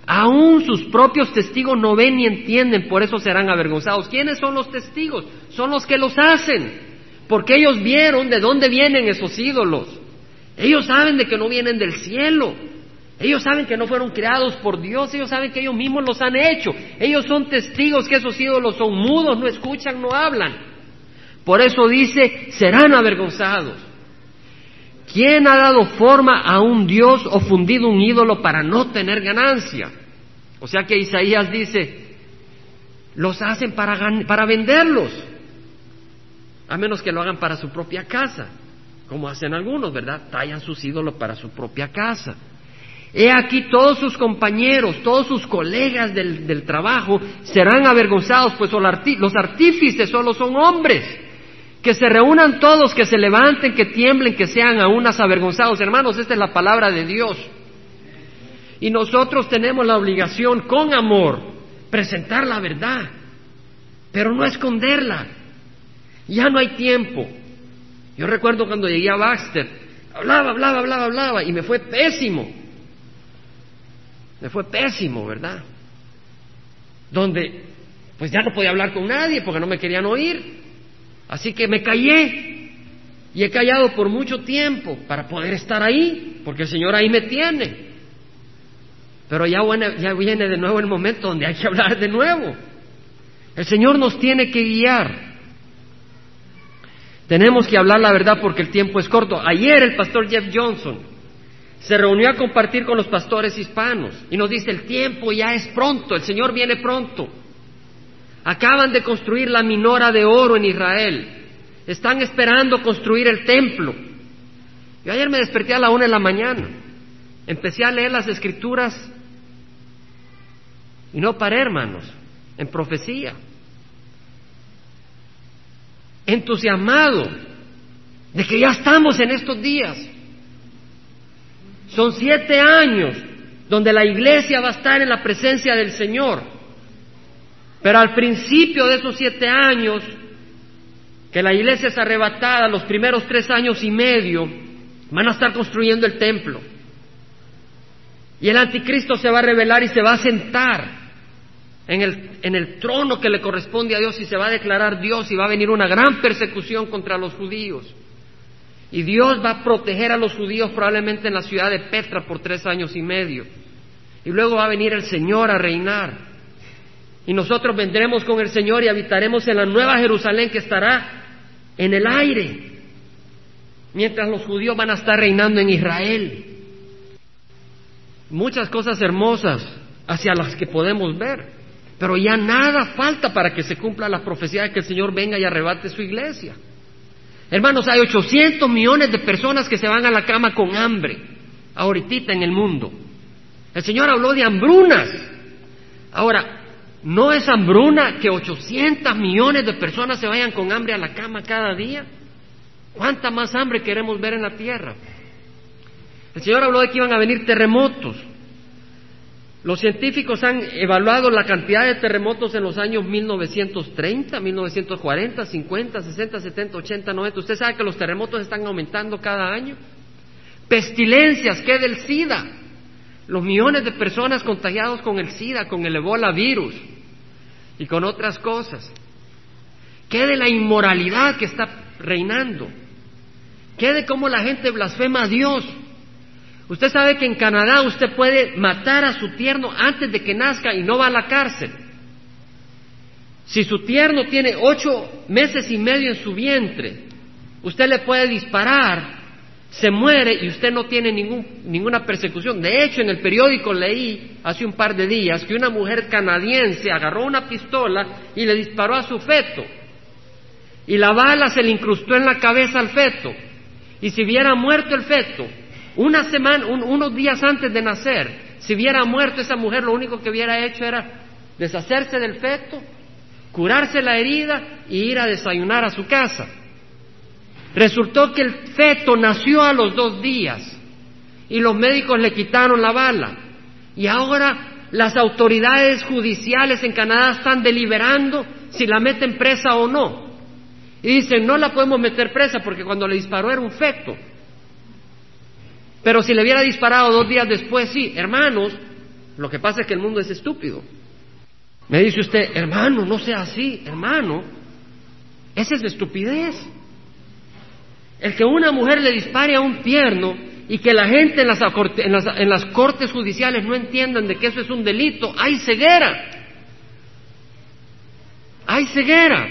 Aún sus propios testigos no ven ni entienden, por eso serán avergonzados. ¿Quiénes son los testigos? Son los que los hacen, porque ellos vieron de dónde vienen esos ídolos. Ellos saben de que no vienen del cielo. Ellos saben que no fueron creados por Dios, ellos saben que ellos mismos los han hecho. Ellos son testigos que esos ídolos son mudos, no escuchan, no hablan. Por eso dice, serán avergonzados. ¿Quién ha dado forma a un Dios o fundido un ídolo para no tener ganancia? O sea que Isaías dice, los hacen para, para venderlos, a menos que lo hagan para su propia casa, como hacen algunos, ¿verdad? Tallan sus ídolos para su propia casa. He aquí todos sus compañeros, todos sus colegas del, del trabajo serán avergonzados, pues los artífices solo son hombres. Que se reúnan todos, que se levanten, que tiemblen, que sean aún avergonzados. Hermanos, esta es la palabra de Dios. Y nosotros tenemos la obligación, con amor, presentar la verdad, pero no esconderla. Ya no hay tiempo. Yo recuerdo cuando llegué a Baxter, hablaba, hablaba, hablaba, hablaba, y me fue pésimo. Me fue pésimo, ¿verdad? Donde, pues ya no podía hablar con nadie porque no me querían oír. Así que me callé. Y he callado por mucho tiempo para poder estar ahí, porque el Señor ahí me tiene. Pero ya, ya viene de nuevo el momento donde hay que hablar de nuevo. El Señor nos tiene que guiar. Tenemos que hablar la verdad porque el tiempo es corto. Ayer el pastor Jeff Johnson se reunió a compartir con los pastores hispanos y nos dice, el tiempo ya es pronto, el Señor viene pronto. Acaban de construir la minora de oro en Israel. Están esperando construir el templo. Yo ayer me desperté a la una de la mañana. Empecé a leer las escrituras y no paré, hermanos, en profecía. Entusiasmado de que ya estamos en estos días. Son siete años donde la iglesia va a estar en la presencia del Señor. Pero al principio de esos siete años, que la iglesia es arrebatada, los primeros tres años y medio, van a estar construyendo el templo. Y el anticristo se va a revelar y se va a sentar en el, en el trono que le corresponde a Dios y se va a declarar Dios y va a venir una gran persecución contra los judíos. Y Dios va a proteger a los judíos probablemente en la ciudad de Petra por tres años y medio. Y luego va a venir el Señor a reinar. Y nosotros vendremos con el Señor y habitaremos en la nueva Jerusalén que estará en el aire. Mientras los judíos van a estar reinando en Israel. Muchas cosas hermosas hacia las que podemos ver. Pero ya nada falta para que se cumpla la profecía de que el Señor venga y arrebate su iglesia. Hermanos, hay 800 millones de personas que se van a la cama con hambre, ahorita en el mundo. El Señor habló de hambrunas. Ahora, ¿no es hambruna que 800 millones de personas se vayan con hambre a la cama cada día? ¿Cuánta más hambre queremos ver en la tierra? El Señor habló de que iban a venir terremotos. Los científicos han evaluado la cantidad de terremotos en los años 1930, 1940, 50, 60, 70, 80, 90. Usted sabe que los terremotos están aumentando cada año. Pestilencias, ¿qué del SIDA? Los millones de personas contagiados con el SIDA, con el Ebola virus y con otras cosas. ¿Qué de la inmoralidad que está reinando? ¿Qué de cómo la gente blasfema a Dios? Usted sabe que en Canadá usted puede matar a su tierno antes de que nazca y no va a la cárcel. Si su tierno tiene ocho meses y medio en su vientre, usted le puede disparar, se muere y usted no tiene ningún, ninguna persecución. De hecho, en el periódico leí hace un par de días que una mujer canadiense agarró una pistola y le disparó a su feto. Y la bala se le incrustó en la cabeza al feto. Y si hubiera muerto el feto, una semana, unos días antes de nacer, si hubiera muerto esa mujer, lo único que hubiera hecho era deshacerse del feto, curarse la herida y ir a desayunar a su casa. Resultó que el feto nació a los dos días y los médicos le quitaron la bala. Y ahora las autoridades judiciales en Canadá están deliberando si la meten presa o no. Y dicen, no la podemos meter presa porque cuando le disparó era un feto. Pero si le hubiera disparado dos días después, sí, hermanos, lo que pasa es que el mundo es estúpido. Me dice usted, hermano, no sea así, hermano, esa es la estupidez. El que una mujer le dispare a un tierno y que la gente en las, en, las, en las, cortes judiciales no entiendan de que eso es un delito, hay ceguera. Hay ceguera.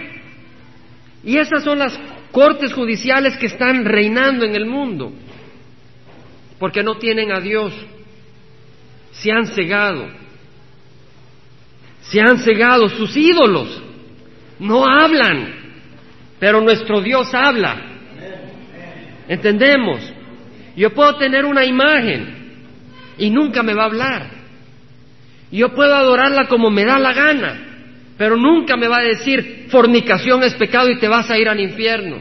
Y esas son las cortes judiciales que están reinando en el mundo porque no tienen a Dios, se han cegado, se han cegado sus ídolos, no hablan, pero nuestro Dios habla. ¿Entendemos? Yo puedo tener una imagen y nunca me va a hablar. Yo puedo adorarla como me da la gana, pero nunca me va a decir fornicación es pecado y te vas a ir al infierno.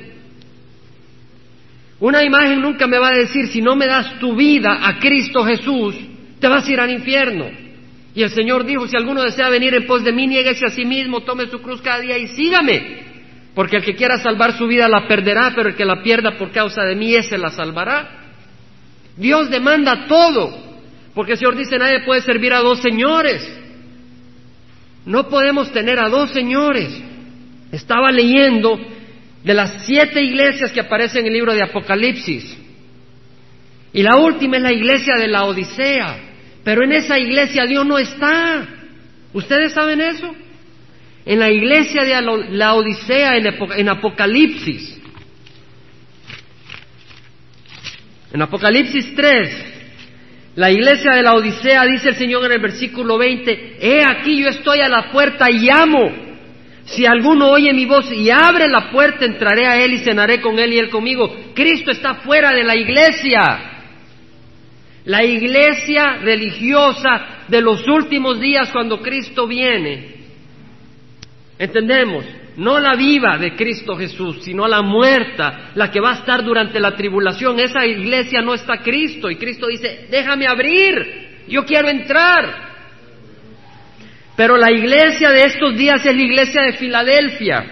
Una imagen nunca me va a decir, si no me das tu vida a Cristo Jesús, te vas a ir al infierno. Y el Señor dijo, si alguno desea venir en pos de mí, nieguese a sí mismo, tome su cruz cada día y sígame. Porque el que quiera salvar su vida la perderá, pero el que la pierda por causa de mí, ese la salvará. Dios demanda todo, porque el Señor dice, nadie puede servir a dos señores. No podemos tener a dos señores. Estaba leyendo de las siete iglesias que aparecen en el libro de Apocalipsis. Y la última es la iglesia de la Odisea. Pero en esa iglesia Dios no está. ¿Ustedes saben eso? En la iglesia de la Odisea, en Apocalipsis. En Apocalipsis 3, la iglesia de la Odisea dice el Señor en el versículo 20, he aquí yo estoy a la puerta y llamo. Si alguno oye mi voz y abre la puerta, entraré a él y cenaré con él y él conmigo. Cristo está fuera de la iglesia. La iglesia religiosa de los últimos días cuando Cristo viene. ¿Entendemos? No la viva de Cristo Jesús, sino la muerta, la que va a estar durante la tribulación. Esa iglesia no está Cristo y Cristo dice, déjame abrir, yo quiero entrar. Pero la iglesia de estos días es la iglesia de Filadelfia.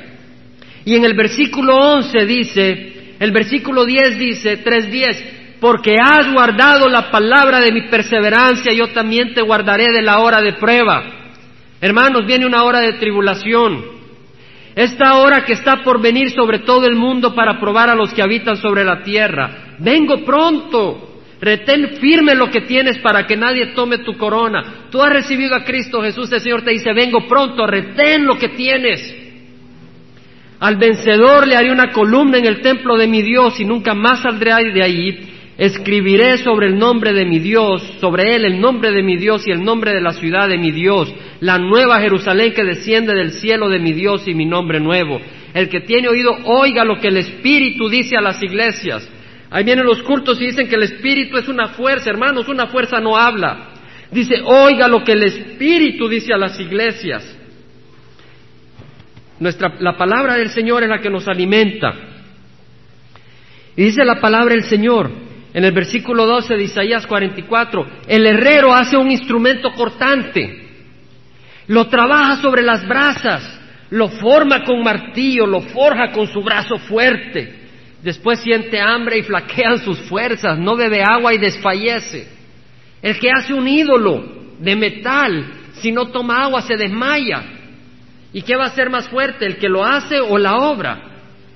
Y en el versículo 11 dice, el versículo 10 dice, 3.10, porque has guardado la palabra de mi perseverancia, yo también te guardaré de la hora de prueba. Hermanos, viene una hora de tribulación. Esta hora que está por venir sobre todo el mundo para probar a los que habitan sobre la tierra. Vengo pronto. Retén firme lo que tienes para que nadie tome tu corona. Tú has recibido a Cristo Jesús, el Señor te dice, vengo pronto, retén lo que tienes. Al vencedor le haré una columna en el templo de mi Dios y nunca más saldré de ahí. Escribiré sobre el nombre de mi Dios, sobre él el nombre de mi Dios y el nombre de la ciudad de mi Dios, la nueva Jerusalén que desciende del cielo de mi Dios y mi nombre nuevo. El que tiene oído, oiga lo que el Espíritu dice a las iglesias. Ahí vienen los cultos y dicen que el Espíritu es una fuerza, hermanos, una fuerza no habla. Dice, oiga lo que el Espíritu dice a las iglesias. Nuestra, la palabra del Señor es la que nos alimenta. Y dice la palabra del Señor en el versículo 12 de Isaías 44, el herrero hace un instrumento cortante, lo trabaja sobre las brasas, lo forma con martillo, lo forja con su brazo fuerte. Después siente hambre y flaquean sus fuerzas, no bebe agua y desfallece. El que hace un ídolo de metal, si no toma agua se desmaya. ¿Y qué va a ser más fuerte, el que lo hace o la obra?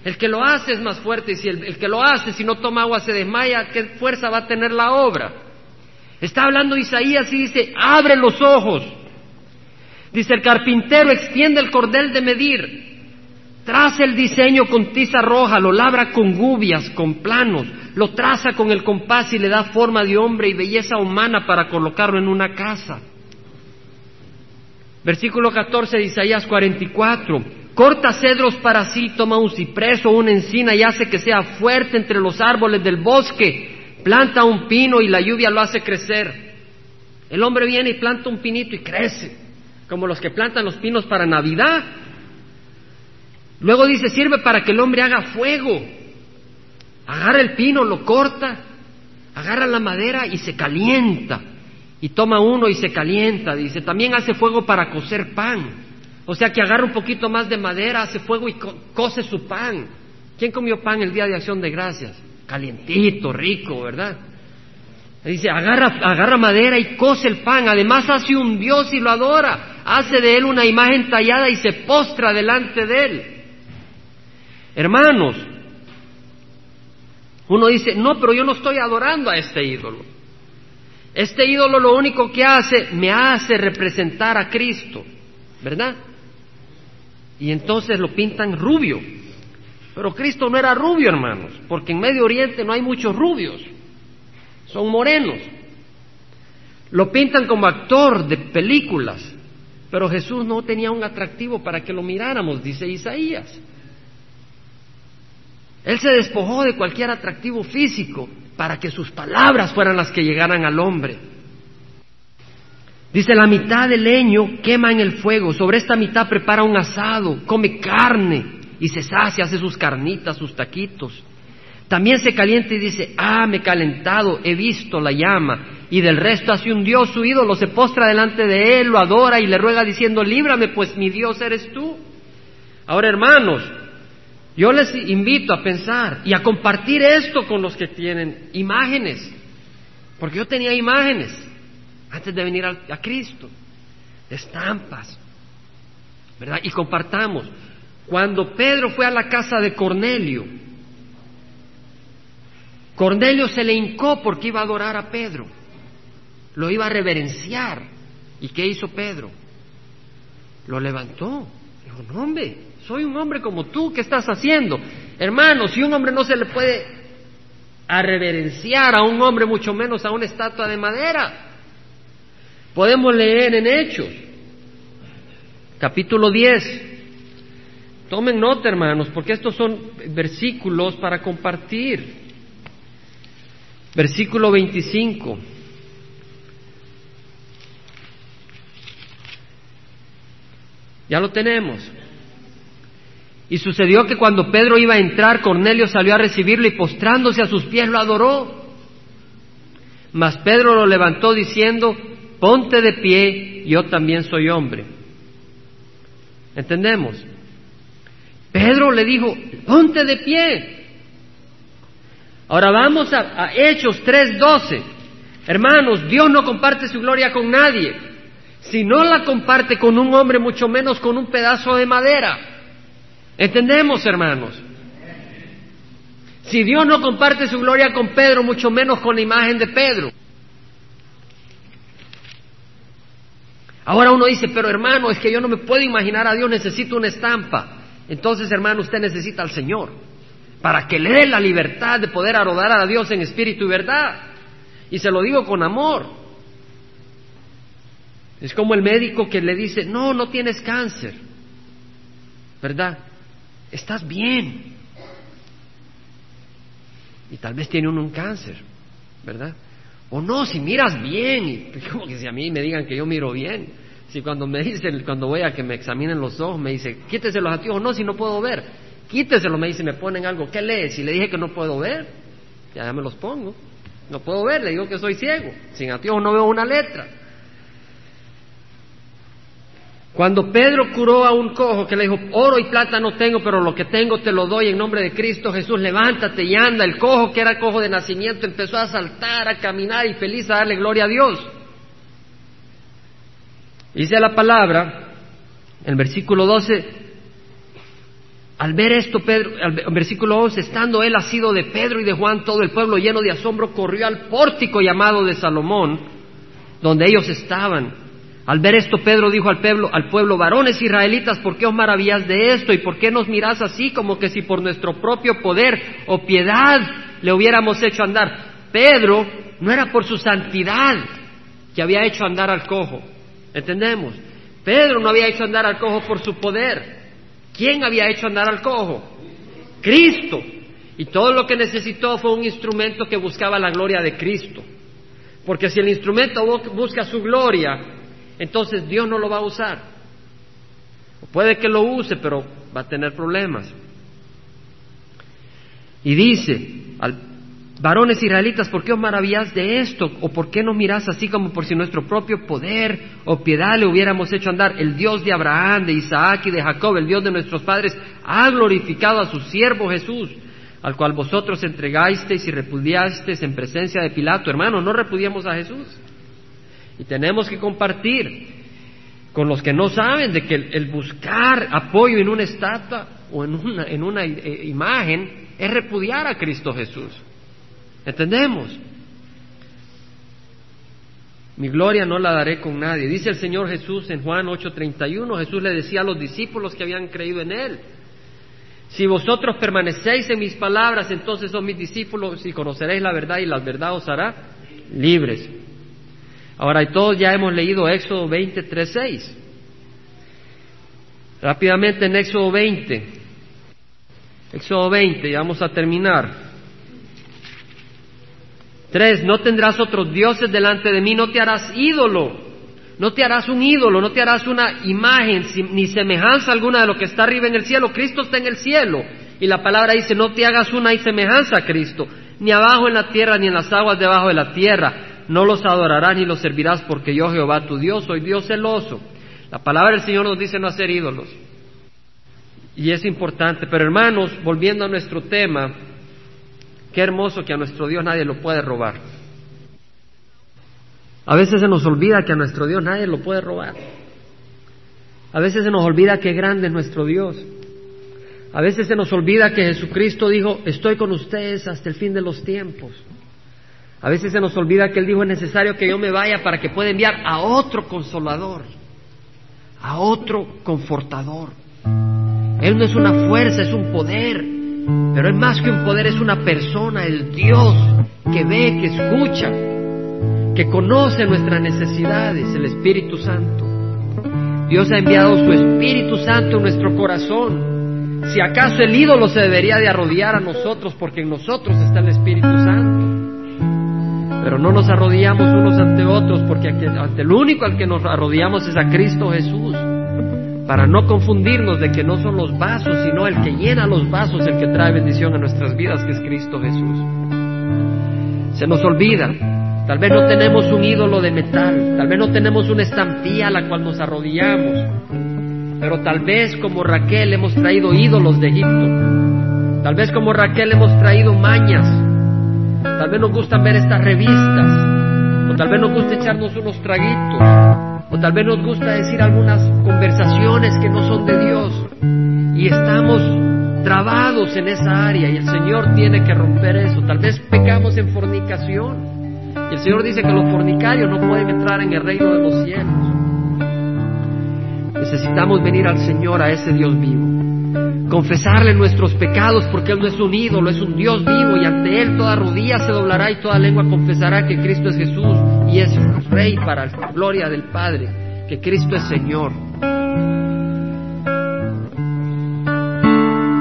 El que lo hace es más fuerte y si el, que lo hace, si no toma agua, se desmaya, ¿qué fuerza va a tener la obra? Está hablando Isaías y dice, abre los ojos. Dice, el carpintero extiende el cordel de medir, traza el diseño con tiza roja, lo labra con gubias, con planos, lo traza con el compás y le da forma de hombre y belleza humana para colocarlo en una casa. Versículo 14 de Isaías 44. Corta cedros para sí, toma un ciprés o una encina y hace que sea fuerte entre los árboles del bosque. Planta un pino y la lluvia lo hace crecer. El hombre viene y planta un pinito y crece, como los que plantan los pinos para Navidad. Luego dice, sirve para que el hombre haga fuego. Agarra el pino, lo corta, agarra la madera y se calienta y toma uno y se calienta, dice, también hace fuego para cocer pan. O sea que agarra un poquito más de madera, hace fuego y cose su pan. ¿Quién comió pan el día de acción de gracias? Calientito, rico, ¿verdad? Dice, agarra, agarra madera y cose el pan. Además hace un Dios y lo adora. Hace de él una imagen tallada y se postra delante de él. Hermanos, uno dice, no, pero yo no estoy adorando a este ídolo. Este ídolo lo único que hace, me hace representar a Cristo, ¿verdad? Y entonces lo pintan rubio. Pero Cristo no era rubio, hermanos, porque en Medio Oriente no hay muchos rubios, son morenos. Lo pintan como actor de películas, pero Jesús no tenía un atractivo para que lo miráramos, dice Isaías. Él se despojó de cualquier atractivo físico para que sus palabras fueran las que llegaran al hombre. Dice, la mitad del leño quema en el fuego, sobre esta mitad prepara un asado, come carne y se sacia, hace sus carnitas, sus taquitos. También se calienta y dice, ah, me he calentado, he visto la llama. Y del resto hace un Dios su ídolo, se postra delante de él, lo adora y le ruega diciendo, líbrame, pues mi Dios eres tú. Ahora, hermanos, yo les invito a pensar y a compartir esto con los que tienen imágenes, porque yo tenía imágenes antes de venir a, Cristo, estampas, ¿verdad? Y compartamos. Cuando Pedro fue a la casa de Cornelio, Cornelio se le hincó porque iba a adorar a Pedro, lo iba a reverenciar. ¿Y qué hizo Pedro? Lo levantó. Dijo, no hombre, soy un hombre como tú, ¿qué estás haciendo? Hermano, si un hombre no se le puede a reverenciar a un hombre, mucho menos a una estatua de madera. Podemos leer en Hechos, capítulo 10. Tomen nota, hermanos, porque estos son versículos para compartir. Versículo 25. Ya lo tenemos. Y sucedió que cuando Pedro iba a entrar, Cornelio salió a recibirlo y postrándose a sus pies lo adoró. Mas Pedro lo levantó diciendo, ponte de pie, yo también soy hombre. ¿Entendemos? Pedro le dijo, ponte de pie. Ahora vamos a, a Hechos 3:12. Hermanos, Dios no comparte su gloria con nadie. Si no la comparte con un hombre, mucho menos con un pedazo de madera. ¿Entendemos, hermanos? Si Dios no comparte su gloria con Pedro, mucho menos con la imagen de Pedro. Ahora uno dice, pero hermano, es que yo no me puedo imaginar a Dios, necesito una estampa. Entonces, hermano, usted necesita al Señor para que le dé la libertad de poder adorar a Dios en espíritu y verdad. Y se lo digo con amor. Es como el médico que le dice, no, no tienes cáncer, ¿verdad? Estás bien. Y tal vez tiene uno un cáncer, ¿verdad? O no, si miras bien, y como que si a mí me digan que yo miro bien. Si cuando me dicen, cuando voy a que me examinen los ojos, me dice, quítese los anteojos, no, si no puedo ver. Quíteselo, me dice, me ponen algo, ¿qué lees? Si le dije que no puedo ver, ya me los pongo. No puedo ver, le digo que soy ciego. Sin anteojos no veo una letra. Cuando Pedro curó a un cojo que le dijo, oro y plata no tengo, pero lo que tengo te lo doy en nombre de Cristo Jesús, levántate y anda. El cojo que era cojo de nacimiento empezó a saltar, a caminar y feliz a darle gloria a Dios. Dice la palabra, en el versículo 12, al ver esto, Pedro, el versículo 11, estando él asido de Pedro y de Juan, todo el pueblo lleno de asombro corrió al pórtico llamado de Salomón, donde ellos estaban al ver esto, Pedro dijo al pueblo, al pueblo, varones israelitas, ¿por qué os maravilláis de esto? ¿Y por qué nos mirás así como que si por nuestro propio poder o piedad le hubiéramos hecho andar? Pedro no era por su santidad que había hecho andar al cojo. ¿Entendemos? Pedro no había hecho andar al cojo por su poder. ¿Quién había hecho andar al cojo? Cristo. Y todo lo que necesitó fue un instrumento que buscaba la gloria de Cristo. Porque si el instrumento busca su gloria, entonces Dios no lo va a usar. puede que lo use, pero va a tener problemas. Y dice, al, varones israelitas, ¿por qué os maravilláis de esto? ¿O por qué no mirás así como por si nuestro propio poder o piedad le hubiéramos hecho andar? El Dios de Abraham, de Isaac y de Jacob, el Dios de nuestros padres, ha glorificado a su siervo Jesús, al cual vosotros entregasteis y repudiasteis en presencia de Pilato. Hermanos, no repudiamos a Jesús. Y tenemos que compartir con los que no saben de que el, buscar apoyo en una estatua o en una, en una eh, imagen es repudiar a Cristo Jesús. ¿Entendemos? Mi gloria no la daré con nadie. Dice el Señor Jesús en Juan 8:31, Jesús le decía a los discípulos que habían creído en Él, si vosotros permanecéis en mis palabras, entonces son mis discípulos y conoceréis la verdad y la verdad os hará libres. Ahora, todos ya hemos leído Éxodo 20, 3, 6. Rápidamente en Éxodo 20. Éxodo 20, ya vamos a terminar. Tres, no tendrás otros dioses delante de mí, no te harás ídolo, no te harás un ídolo, no te harás una imagen ni semejanza alguna de lo que está arriba en el cielo. Cristo está en el cielo y la palabra dice, no te hagas una semejanza a Cristo, ni abajo en la tierra, ni en las aguas debajo de la tierra no los adorarás ni los servirás porque yo Jehová tu Dios soy Dios celoso. La palabra del Señor nos dice no hacer ídolos. Y es importante, pero hermanos, volviendo a nuestro tema, qué hermoso que a nuestro Dios nadie lo puede robar. A veces se nos olvida que a nuestro Dios nadie lo puede robar. A veces se nos olvida que grande es nuestro Dios. A veces se nos olvida que Jesucristo dijo, estoy con ustedes hasta el fin de los tiempos. A veces se nos olvida que Él dijo es necesario que yo me vaya para que pueda enviar a otro consolador, a otro confortador. Él no es una fuerza, es un poder, pero es más que un poder, es una persona, el Dios que ve, que escucha, que conoce nuestras necesidades, el Espíritu Santo. Dios ha enviado su Espíritu Santo en nuestro corazón. Si acaso el ídolo se debería de arrodillar a nosotros porque en nosotros está el Espíritu Santo. Pero no nos arrodillamos unos ante otros porque ante el único al que nos arrodillamos es a Cristo Jesús. Para no confundirnos de que no son los vasos, sino el que llena los vasos, el que trae bendición a nuestras vidas, que es Cristo Jesús. Se nos olvida. Tal vez no tenemos un ídolo de metal, tal vez no tenemos una estampilla a la cual nos arrodillamos, pero tal vez como Raquel hemos traído ídolos de Egipto, tal vez como Raquel hemos traído mañas, Tal vez nos gustan ver estas revistas, o tal vez nos gusta echarnos unos traguitos, o tal vez nos gusta decir algunas conversaciones que no son de Dios, y estamos trabados en esa área, y el Señor tiene que romper eso. Tal vez pecamos en fornicación, y el Señor dice que los fornicarios no pueden entrar en el reino de los cielos. Necesitamos venir al Señor, a ese Dios vivo confesarle nuestros pecados porque Él no es un ídolo, es un Dios vivo y ante Él toda rodilla se doblará y toda lengua confesará que Cristo es Jesús y es Rey para la gloria del Padre. que Cristo es Señor.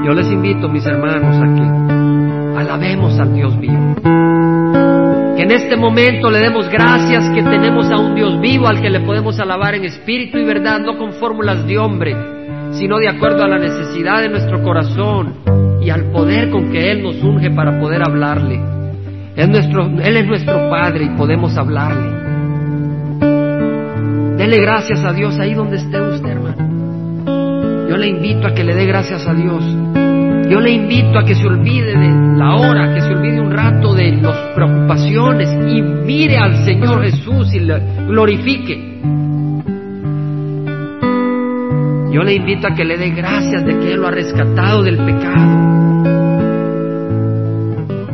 Yo les invito, mis hermanos, a que alabemos al Dios vivo. Que en este momento le demos gracias que tenemos a un Dios vivo al que le podemos alabar en espíritu y verdad, no con fórmulas de hombre, sino de acuerdo a la necesidad de nuestro corazón y al poder con que Él nos unge para poder hablarle. Él, nuestro, él es nuestro Padre y podemos hablarle. Dele gracias a Dios ahí donde esté usted, hermano. Yo le invito a que le dé gracias a Dios. Yo le invito a que se olvide de la hora, que se olvide un rato de las preocupaciones y mire al Señor Jesús y le glorifique. Yo le invito a que le dé gracias de que Él lo ha rescatado del pecado.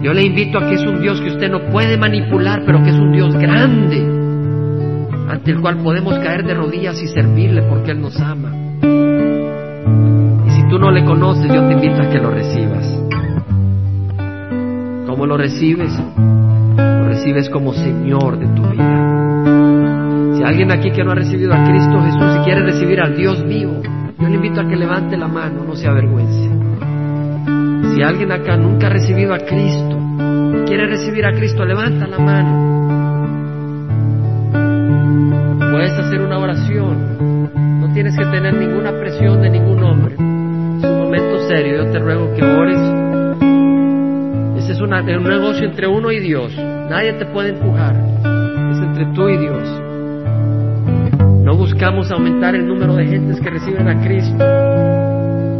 Yo le invito a que es un Dios que usted no puede manipular, pero que es un Dios grande, ante el cual podemos caer de rodillas y servirle porque Él nos ama. Y si tú no le conoces, yo te invito a que lo recibas. ¿Cómo lo recibes? Lo recibes como Señor de tu vida. Si alguien aquí que no ha recibido a Cristo Jesús y quiere recibir al Dios vivo, yo le invito a que levante la mano, no se avergüence. Si alguien acá nunca ha recibido a Cristo, quiere recibir a Cristo, levanta la mano. Puedes hacer una oración. No tienes que tener ninguna presión de ningún hombre. Es un momento serio. Yo te ruego que ores. Ese es un negocio entre uno y Dios. Nadie te puede empujar. Es entre tú y Dios. No buscamos aumentar el número de gentes que reciben a Cristo.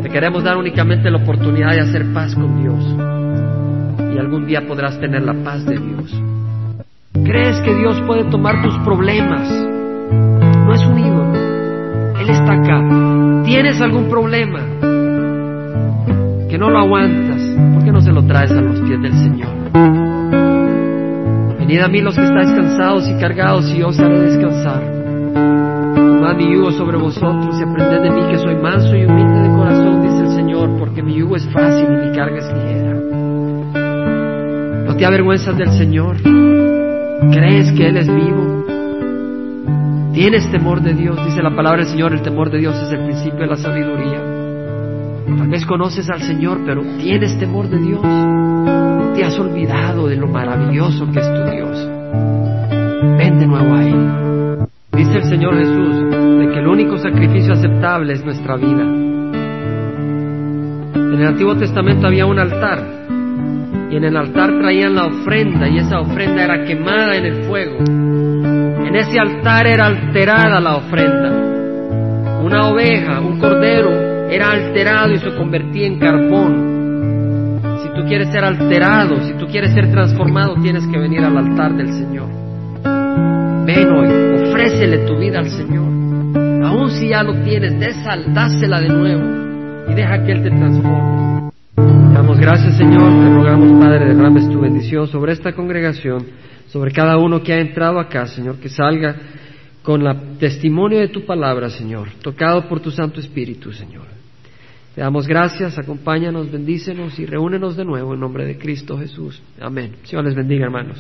Te queremos dar únicamente la oportunidad de hacer paz con Dios. Y algún día podrás tener la paz de Dios. ¿Crees que Dios puede tomar tus problemas? No es un ídolo. Él está acá. ¿Tienes algún problema que no lo aguantas? ¿Por qué no se lo traes a los pies del Señor? Venid a mí los que estáis cansados y cargados y yo os haré descansar. Mi yugo sobre vosotros y aprended de mí que soy manso y humilde de corazón, dice el Señor, porque mi yugo es fácil y mi carga es ligera. ¿No te avergüenzas del Señor? ¿Crees que Él es vivo? ¿Tienes temor de Dios? Dice la palabra del Señor, el temor de Dios es el principio de la sabiduría. Tal vez conoces al Señor, pero ¿tienes temor de Dios? ¿Te has olvidado de lo maravilloso que es tu Dios? Ven de nuevo a Él. Dice el Señor Jesús único sacrificio aceptable es nuestra vida. En el Antiguo Testamento había un altar y en el altar traían la ofrenda y esa ofrenda era quemada en el fuego. En ese altar era alterada la ofrenda. Una oveja, un cordero, era alterado y se convertía en carbón. Si tú quieres ser alterado, si tú quieres ser transformado, tienes que venir al altar del Señor. Ven hoy, ofrécele tu vida al Señor. Si ya lo tienes, dásela de nuevo y deja que Él te transforme. Damos gracias, Señor. Te rogamos, Padre, derrames tu bendición sobre esta congregación, sobre cada uno que ha entrado acá, Señor, que salga con el testimonio de tu palabra, Señor, tocado por tu Santo Espíritu, Señor. Te damos gracias, acompáñanos, bendícenos y reúnenos de nuevo en nombre de Cristo Jesús. Amén. Señor les bendiga, hermanos.